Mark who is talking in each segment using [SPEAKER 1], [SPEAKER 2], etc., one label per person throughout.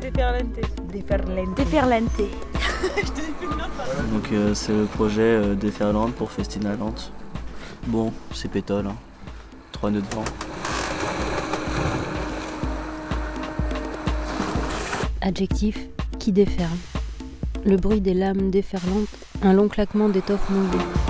[SPEAKER 1] Déferlante.
[SPEAKER 2] Déferlante.
[SPEAKER 3] Déferlante.
[SPEAKER 4] Donc euh, c'est le projet euh, Déferlante pour Festinalante. Bon, c'est pétole, hein. Trois nœuds de vent.
[SPEAKER 3] Adjectif qui déferle. Le bruit des lames déferlantes, un long claquement d'étoffe moulée.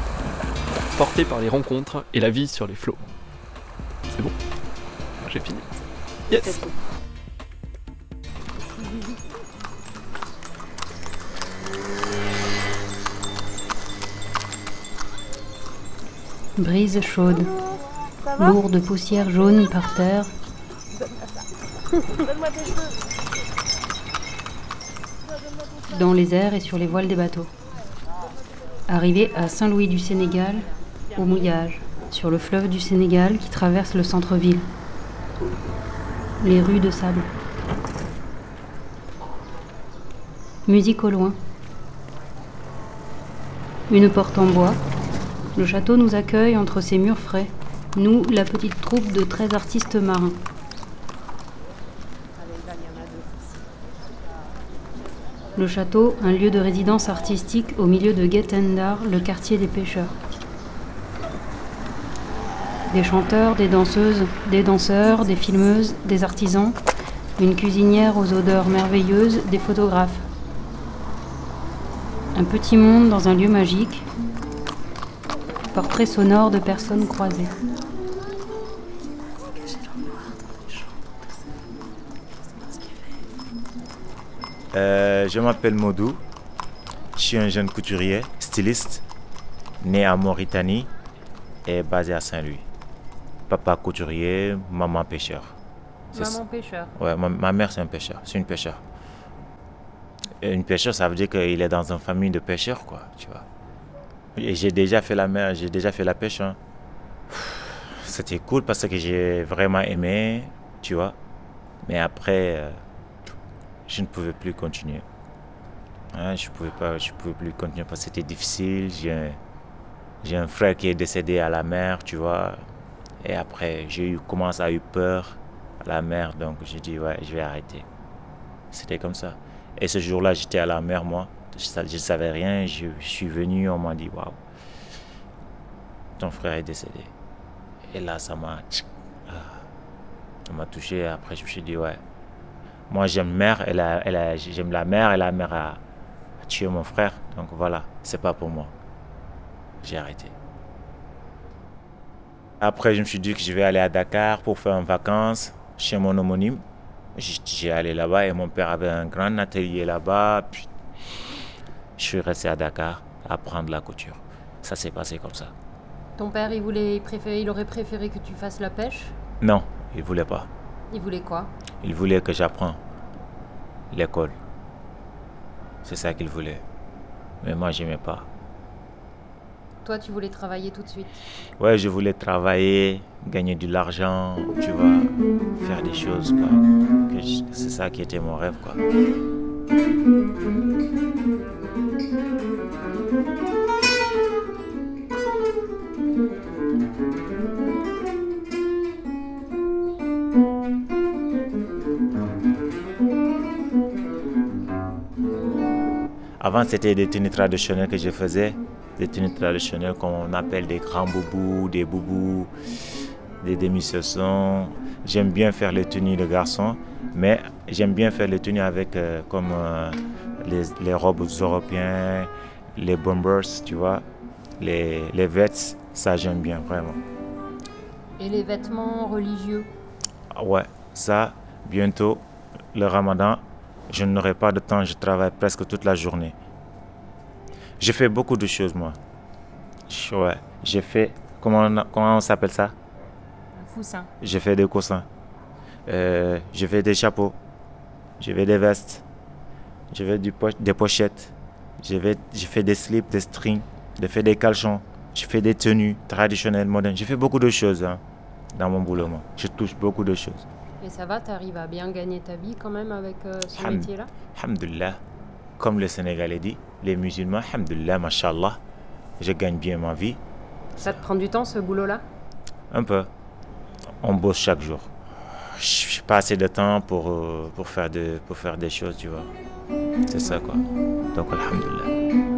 [SPEAKER 5] portés par les rencontres et la vie sur les flots. C'est bon J'ai fini. Yes
[SPEAKER 3] Brise chaude. Lourde poussière jaune par terre. Dans les airs et sur les voiles des bateaux. Arrivé à Saint-Louis du Sénégal, au mouillage, sur le fleuve du Sénégal qui traverse le centre-ville. Les rues de sable. Musique au loin. Une porte en bois, le château nous accueille entre ses murs frais, nous, la petite troupe de 13 artistes marins. Le château, un lieu de résidence artistique au milieu de Guetendar, le quartier des pêcheurs. Des chanteurs, des danseuses, des danseurs, des filmeuses, des artisans, une cuisinière aux odeurs merveilleuses, des photographes. Un petit monde dans un lieu magique, Portrait sonore de personnes croisées.
[SPEAKER 6] Euh, je m'appelle Modou. Je suis un jeune couturier, styliste, né à Mauritanie et basé à Saint-Louis. Papa couturier, maman pêcheur. Ça.
[SPEAKER 3] pêcheur.
[SPEAKER 6] Ouais, ma, ma mère c'est un pêcheur, c'est une pêcheur. Une pêcheur, ça veut dire qu'il est dans une famille de pêcheurs, quoi, tu vois. Et j'ai déjà fait la mer, j'ai déjà fait la pêche. hein. C'était cool parce que j'ai vraiment aimé, tu vois. Mais après, euh, je ne pouvais plus continuer. Hein, je pouvais pas, je pouvais plus continuer parce que c'était difficile. J'ai un frère qui est décédé à la mer, tu vois. Et après, j'ai eu, commencé à avoir peur à la mer, donc j'ai dit ouais, je vais arrêter. C'était comme ça. Et ce jour-là, j'étais à la mer, moi. Je ne savais rien. Je, je suis venu, on m'a dit waouh, ton frère est décédé. Et là, ça m'a, ah, ça m'a touché. Après, je me suis dit ouais, moi j'aime mer, elle a, elle a- j'aime la mer, et la mer a, a tué mon frère. Donc voilà, c'est pas pour moi. J'ai arrêté. Après, je me suis dit que je vais aller à Dakar pour faire une vacances chez mon homonyme. J'ai allé là-bas et mon père avait un grand atelier là-bas. Puis, je suis resté à Dakar à apprendre la couture. Ça s'est passé comme ça.
[SPEAKER 3] Ton père, il, voulait, il aurait préféré que tu fasses la pêche?
[SPEAKER 6] Non, il voulait pas.
[SPEAKER 3] Il voulait quoi?
[SPEAKER 6] Il voulait que j'apprenne l'école. C'est ça qu'il voulait. Mais moi, j'aimais pas.
[SPEAKER 3] Toi, tu voulais travailler tout de suite.
[SPEAKER 6] Ouais, je voulais travailler, gagner de l'argent, tu vois, faire des choses, quoi. C'est ça qui était mon rêve, quoi. Avant, c'était des tenues traditionnelles que je faisais, des tenues traditionnelles qu'on appelle des grands boubous, des boubous, des demi-sessons. J'aime bien faire les tenues de garçons, mais j'aime bien faire les tenues avec euh, comme euh, les, les robes européennes, les bombers, tu vois, les, les vêtements, ça j'aime bien vraiment.
[SPEAKER 3] Et les vêtements religieux?
[SPEAKER 6] Ah Ouais, ça, bientôt, le ramadan, je n'aurai pas de temps, je travaille presque toute la journée. Je fais beaucoup de choses, moi. Je- Ouais, j'ai fait, comment on, comment on s'appelle ça?
[SPEAKER 2] Poussin.
[SPEAKER 6] J'ai fait des coussins. Euh, je fais des chapeaux, je fais des vestes, je fais du po- des pochettes, je fais des slips, des strings, je fais des caleçons, je fais des tenues traditionnelles, modernes. Je fais beaucoup de choses hein, dans mon boulot. moi. Je touche beaucoup de choses.
[SPEAKER 3] Et ça va, t'arrives à bien gagner ta vie quand même avec euh, ce métier-là?
[SPEAKER 6] Alhamdulillah, comme le Sénégalais dit, les musulmans, Alhamdulillah, mashallah, je gagne bien ma vie.
[SPEAKER 3] Ça te prend du temps ce boulot-là?
[SPEAKER 6] Un peu. On bosse chaque jour. Je n'ai pas assez de temps pour, euh, pour, faire de, pour faire des choses, tu vois. C'est ça, quoi. Donc, Alhamdulillah.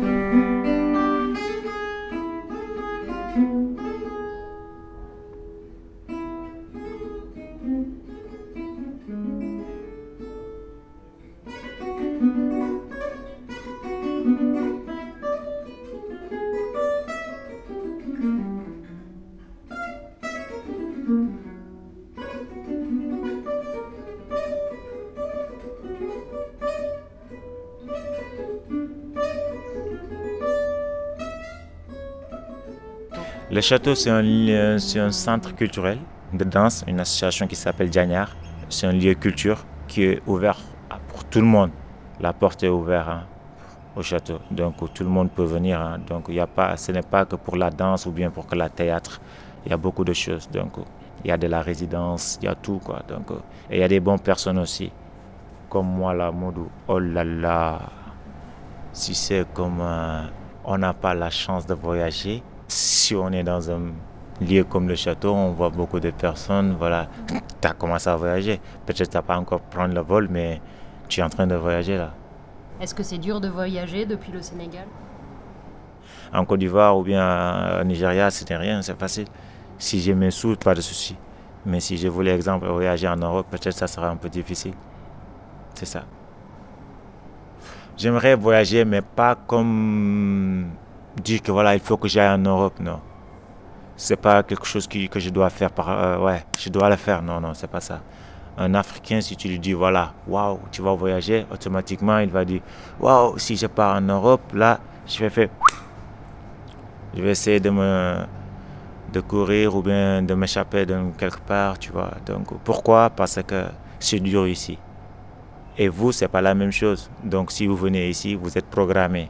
[SPEAKER 6] Le château, c'est un, centre culturel de danse, une association qui s'appelle Diagnard. C'est un lieu culture qui est ouvert pour tout le monde. La porte est ouverte hein, au château, donc tout le monde peut venir. hein. Donc y a pas, ce n'est pas que pour la danse ou bien pour que la théâtre. Il y a beaucoup de choses. Donc il y a de la résidence, il y a tout quoi. Donc et il y a des bonnes personnes aussi, comme moi là, Modou. Oh là là, si c'est comme euh, on n'a pas la chance de voyager, si on est dans un lieu comme le château, on voit beaucoup de personnes, voilà, tu as commencé à voyager. Peut-être tu n'as pas encore prendre le vol, mais tu es en train de voyager là.
[SPEAKER 3] Est-ce que c'est dur de voyager depuis le Sénégal?
[SPEAKER 6] En Côte d'Ivoire ou bien au Nigeria, c'était rien, c'est facile. Si j'ai mes sous, pas de souci. Mais si je voulais, exemple, voyager en Europe, peut-être ça sera un peu difficile. C'est ça. J'aimerais voyager, mais pas comme dire que voilà, il faut que j'aille en Europe, non. C'est pas quelque chose qui- que je dois faire par. euh, ouais, je dois le faire, non, non, c'est pas ça. Un Africain, si tu lui dis, voilà, waouh, tu vas voyager, automatiquement, il va dire, waouh, si je pars en Europe, là, je vais faire. Je vais essayer de me de courir ou bien de m'échapper de quelque part, tu vois. Donc pourquoi? Parce que c'est dur ici. Et vous, c'est pas la même chose. Donc si vous venez ici, vous êtes programmé.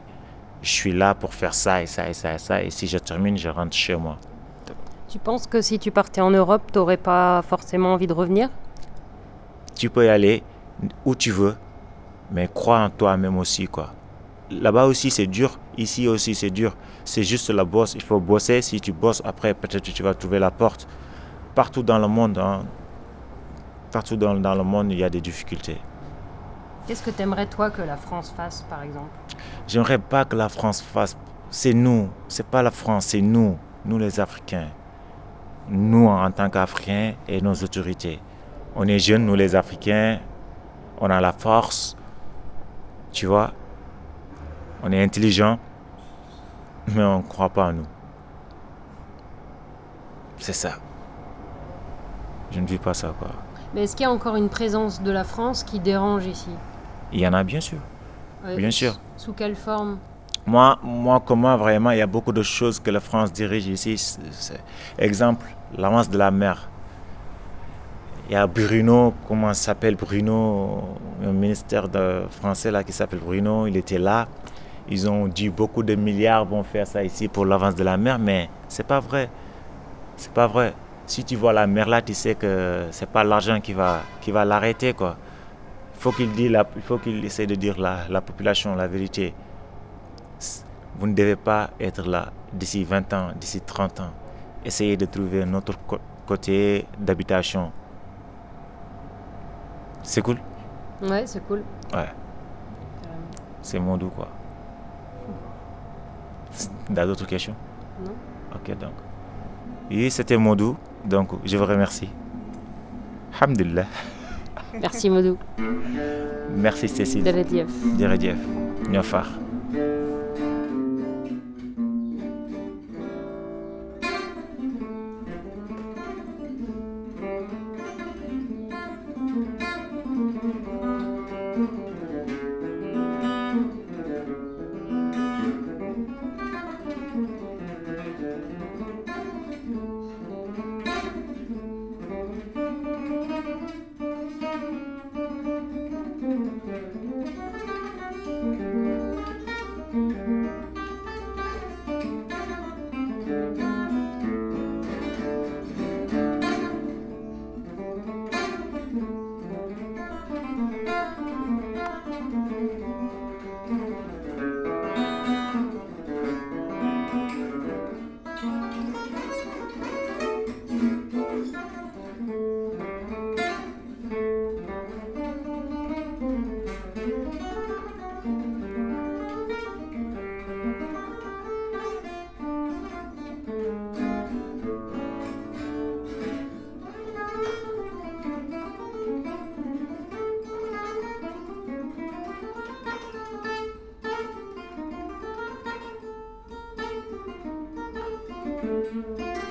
[SPEAKER 6] Je suis là pour faire ça et ça et ça et ça. Et si je termine, je rentre chez moi.
[SPEAKER 3] Tu penses que si tu partais en Europe, t'aurais pas forcément envie de revenir?
[SPEAKER 6] Tu peux y aller où tu veux, mais crois en toi-même aussi, quoi. Là-bas aussi, c'est dur. Ici aussi, c'est dur. C'est juste la bosse. Il faut bosser. Si tu bosses, après, peut-être tu vas trouver la porte. Partout dans le monde, hein, partout dans, dans le monde, il y a des difficultés.
[SPEAKER 3] Qu'est-ce que t'aimerais toi que la France fasse, par exemple?
[SPEAKER 6] J'aimerais pas que la France fasse. C'est nous. C'est pas la France, c'est nous. Nous, les Africains. Nous, en tant qu'Africains et nos autorités. On est jeunes, nous, les Africains. On a la force. Tu vois On est intelligents. Mais on ne croit pas en nous. C'est ça. Je ne vis pas ça, quoi.
[SPEAKER 3] Mais est-ce qu'il y a encore une présence de la France qui dérange ici?
[SPEAKER 6] Il y en a bien sûr. Bien sûr.
[SPEAKER 3] Sous quelle forme
[SPEAKER 6] Moi, moi, comment vraiment, il y a beaucoup de choses que la France dirige ici. Exemple, l'avance de la mer. Il y a Bruno, comment s'appelle Bruno, un ministère français là qui s'appelle Bruno, il était là. Ils ont dit beaucoup de milliards vont faire ça ici pour l'avance de la mer, mais c'est pas vrai. C'est pas vrai. Si tu vois la mer là, tu sais que c'est pas l'argent qui va, qui va l'arrêter. Il faut qu'il dise la- il faut qu'il essaie de dire la, la population la vérité. Vous ne devez pas être là d'ici 20 ans, d'ici 30 ans. Essayez de trouver un autre co- côté d'habitation. C'est cool?
[SPEAKER 3] Ouais, c'est cool.
[SPEAKER 6] Ouais, c'est mon doux quoi. T'as d'autres questions?
[SPEAKER 3] Non.
[SPEAKER 6] Ok donc. Oui, c'était mon doux, donc je vous remercie. Alhamdulillah.
[SPEAKER 3] Merci Modou.
[SPEAKER 6] Merci Cécile.
[SPEAKER 3] Derediev.
[SPEAKER 6] Jërëjëf ñoo
[SPEAKER 1] Música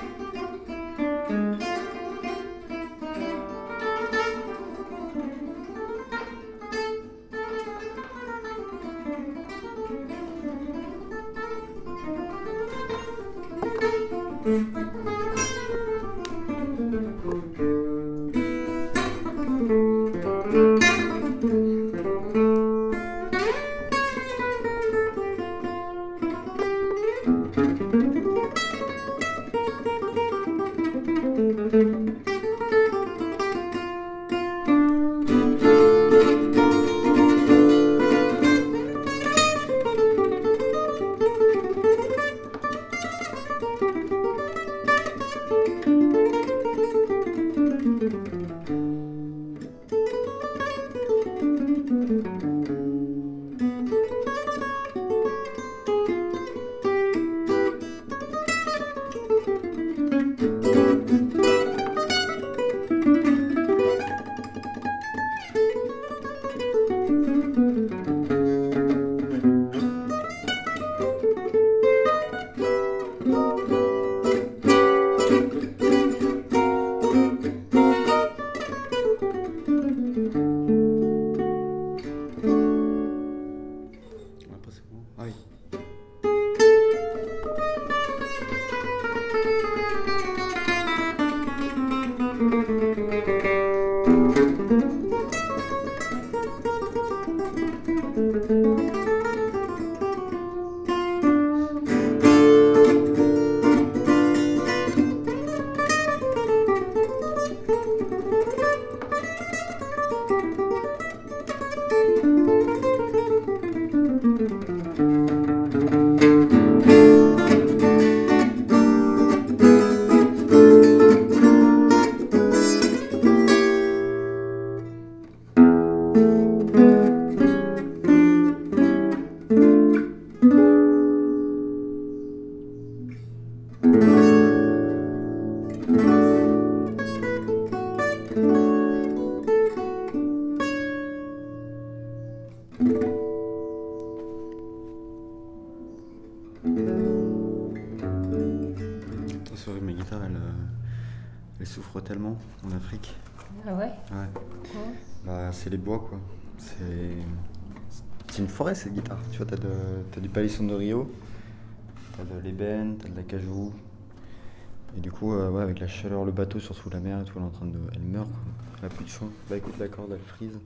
[SPEAKER 1] c'est les bois, quoi. C'est. Une forêt, cette guitare. Tu vois, t'as, du palisson de Rio, t'as de l'ébène, t'as de l'acajou. Et du coup, euh, ouais, avec la chaleur, le bateau sur sous la mer et tout, elle est en train de. Elle meurt, quoi. Elle a plus de son. Bah, écoute la corde, elle frise.